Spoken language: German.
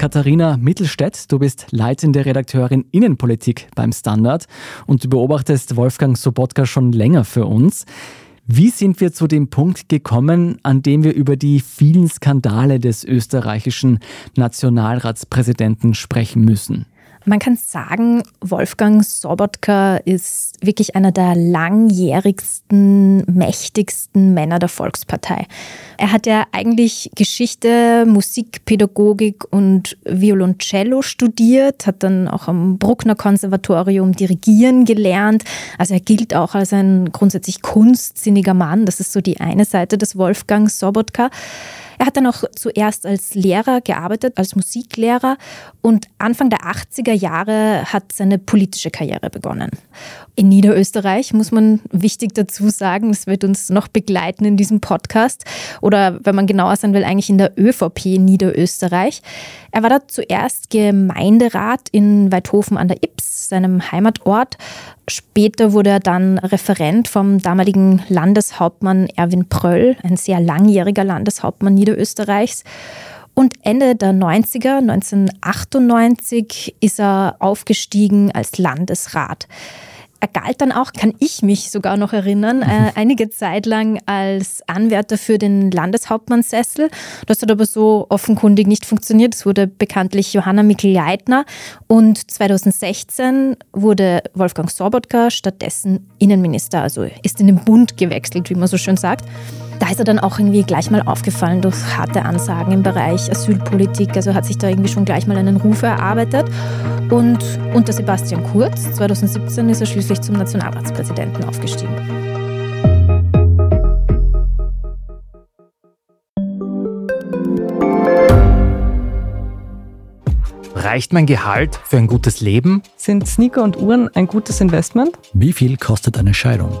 Katharina Mittelstädt, du bist leitende Redakteurin Innenpolitik beim Standard und du beobachtest Wolfgang Sobotka schon länger für uns. Wie sind wir zu dem Punkt gekommen, an dem wir über die vielen Skandale des österreichischen Nationalratspräsidenten sprechen müssen? Man kann sagen, Wolfgang Sobotka ist wirklich einer der langjährigsten, mächtigsten Männer der Volkspartei. Er hat ja eigentlich Geschichte, Musikpädagogik und Violoncello studiert, hat dann auch am Bruckner Konservatorium dirigieren gelernt. Also er gilt auch als ein grundsätzlich kunstsinniger Mann. Das ist so die eine Seite des Wolfgang Sobotka. Er hat dann auch zuerst als Lehrer gearbeitet, als Musiklehrer und Anfang der 80er Jahre hat seine politische Karriere begonnen. In Niederösterreich muss man wichtig dazu sagen, das wird uns noch begleiten in diesem Podcast oder wenn man genauer sein will, eigentlich in der ÖVP Niederösterreich. Er war da zuerst Gemeinderat in Weidhofen an der Ips, seinem Heimatort. Später wurde er dann Referent vom damaligen Landeshauptmann Erwin Pröll, ein sehr langjähriger Landeshauptmann Niederösterreichs. Und Ende der 90er, 1998, ist er aufgestiegen als Landesrat. Er galt dann auch, kann ich mich sogar noch erinnern, äh, einige Zeit lang als Anwärter für den Landeshauptmannssessel. Das hat aber so offenkundig nicht funktioniert. Es wurde bekanntlich Johanna Mikl-Leitner und 2016 wurde Wolfgang Sobotka stattdessen Innenminister, also ist in den Bund gewechselt, wie man so schön sagt da ist er dann auch irgendwie gleich mal aufgefallen durch harte Ansagen im Bereich Asylpolitik. Also hat sich da irgendwie schon gleich mal einen Ruf erarbeitet. Und unter Sebastian Kurz, 2017, ist er schließlich zum Nationalratspräsidenten aufgestiegen. Reicht mein Gehalt für ein gutes Leben? Sind Sneaker und Uhren ein gutes Investment? Wie viel kostet eine Scheidung?